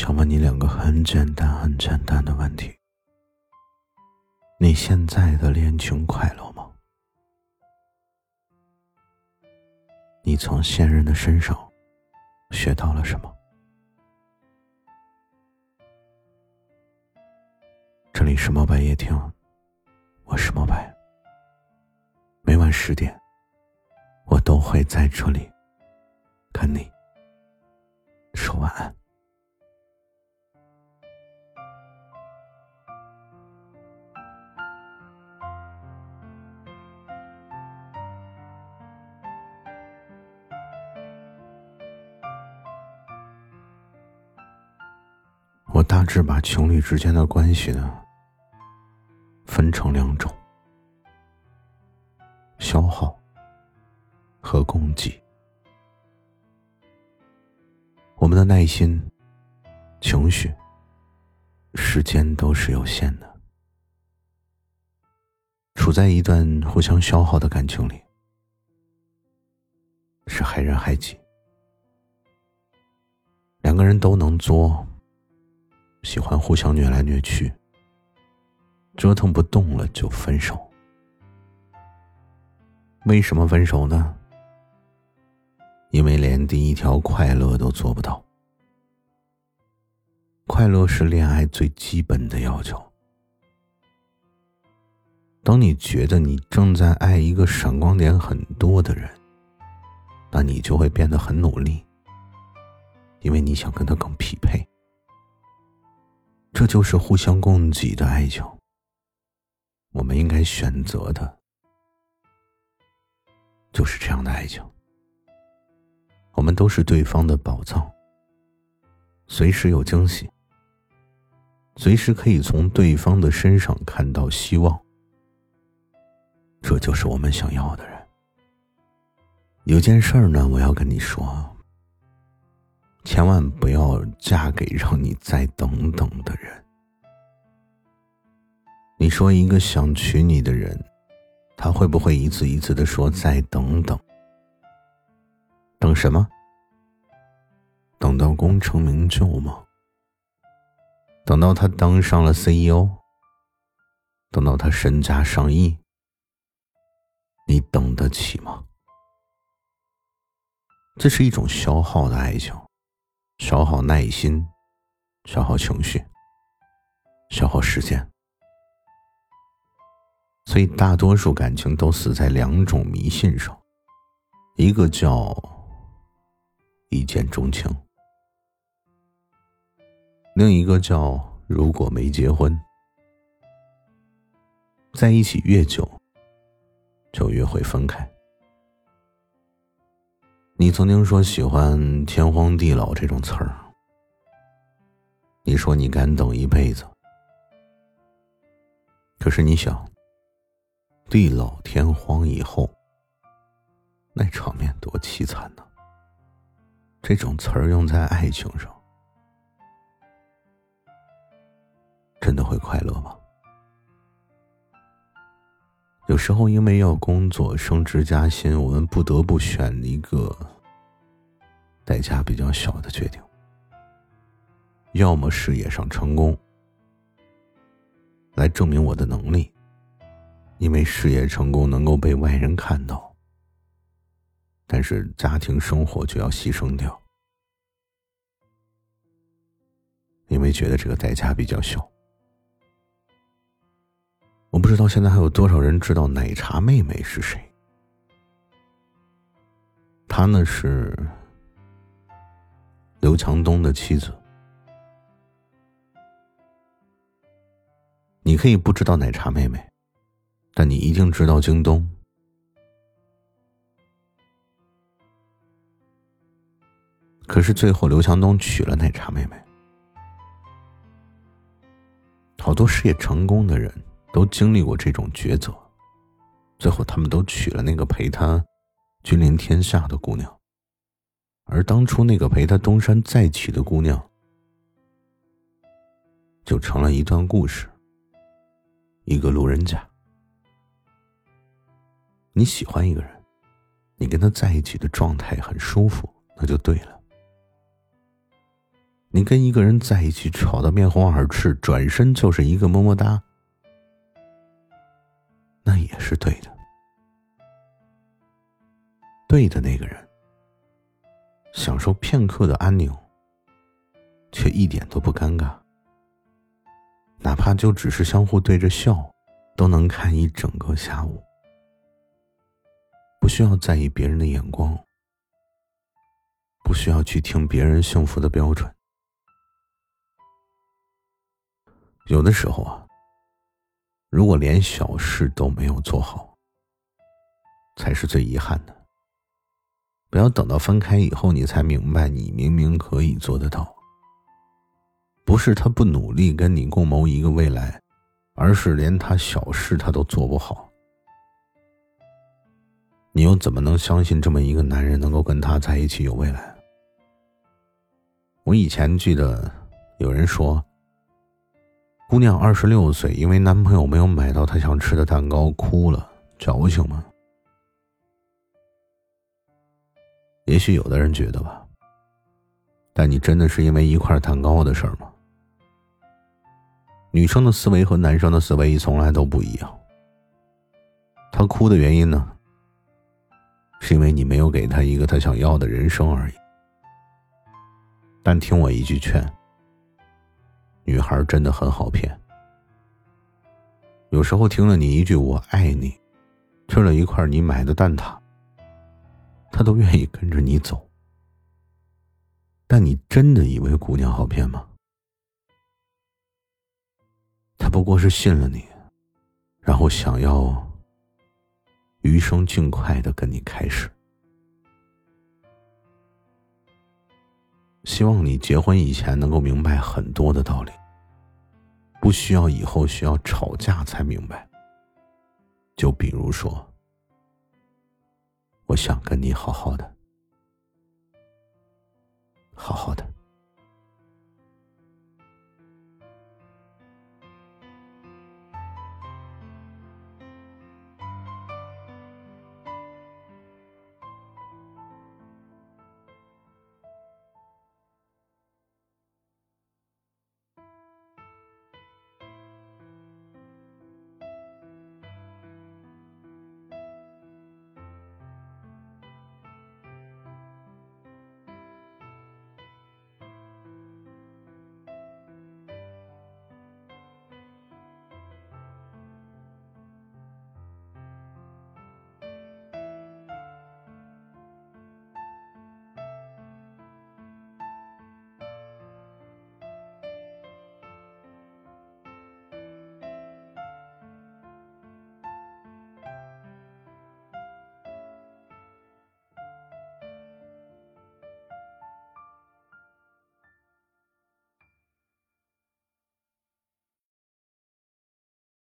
想问你两个很简单、很简单的问题：你现在的恋情快乐吗？你从现任的身上学到了什么？这里是猫白夜听，我是猫白。每晚十点，我都会在这里跟你说晚安。我大致把情侣之间的关系呢，分成两种：消耗和供给。我们的耐心、情绪、时间都是有限的。处在一段互相消耗的感情里，是害人害己。两个人都能作。喜欢互相虐来虐去，折腾不动了就分手。为什么分手呢？因为连第一条快乐都做不到。快乐是恋爱最基本的要求。当你觉得你正在爱一个闪光点很多的人，那你就会变得很努力，因为你想跟他更匹配。这就是互相供给的爱情。我们应该选择的，就是这样的爱情。我们都是对方的宝藏，随时有惊喜，随时可以从对方的身上看到希望。这就是我们想要的人。有件事儿呢，我要跟你说。千万不要嫁给让你再等等的人。你说一个想娶你的人，他会不会一次一次的说再等等？等什么？等到功成名就吗？等到他当上了 CEO？等到他身家上亿？你等得起吗？这是一种消耗的爱情。消耗耐心，消耗情绪，消耗时间，所以大多数感情都死在两种迷信上：一个叫一见钟情，另一个叫如果没结婚，在一起越久，就越会分开。你曾经说喜欢“天荒地老”这种词儿，你说你敢等一辈子，可是你想，地老天荒以后，那场面多凄惨呢？这种词儿用在爱情上，真的会快乐吗？有时候，因为要工作、升职加薪，我们不得不选一个代价比较小的决定：要么事业上成功，来证明我的能力，因为事业成功能够被外人看到；但是家庭生活就要牺牲掉，因为觉得这个代价比较小。不知道现在还有多少人知道奶茶妹妹是谁。她呢是刘强东的妻子。你可以不知道奶茶妹妹，但你一定知道京东。可是最后刘强东娶了奶茶妹妹。好多事业成功的人。都经历过这种抉择，最后他们都娶了那个陪他君临天下的姑娘，而当初那个陪他东山再起的姑娘，就成了一段故事，一个路人甲。你喜欢一个人，你跟他在一起的状态很舒服，那就对了。你跟一个人在一起吵得面红耳赤，转身就是一个么么哒，那也是对的。对的那个人，享受片刻的安宁，却一点都不尴尬。哪怕就只是相互对着笑，都能看一整个下午。不需要在意别人的眼光，不需要去听别人幸福的标准。有的时候啊，如果连小事都没有做好，才是最遗憾的。不要等到分开以后，你才明白，你明明可以做得到。不是他不努力跟你共谋一个未来，而是连他小事他都做不好。你又怎么能相信这么一个男人能够跟他在一起有未来？我以前记得有人说。姑娘二十六岁，因为男朋友没有买到她想吃的蛋糕，哭了，矫情吗？也许有的人觉得吧，但你真的是因为一块蛋糕的事儿吗？女生的思维和男生的思维从来都不一样。她哭的原因呢，是因为你没有给她一个她想要的人生而已。但听我一句劝。女孩真的很好骗，有时候听了你一句“我爱你”，吃了一块你买的蛋挞，她都愿意跟着你走。但你真的以为姑娘好骗吗？她不过是信了你，然后想要余生尽快的跟你开始。希望你结婚以前能够明白很多的道理。不需要以后需要吵架才明白。就比如说，我想跟你好好的，好好的。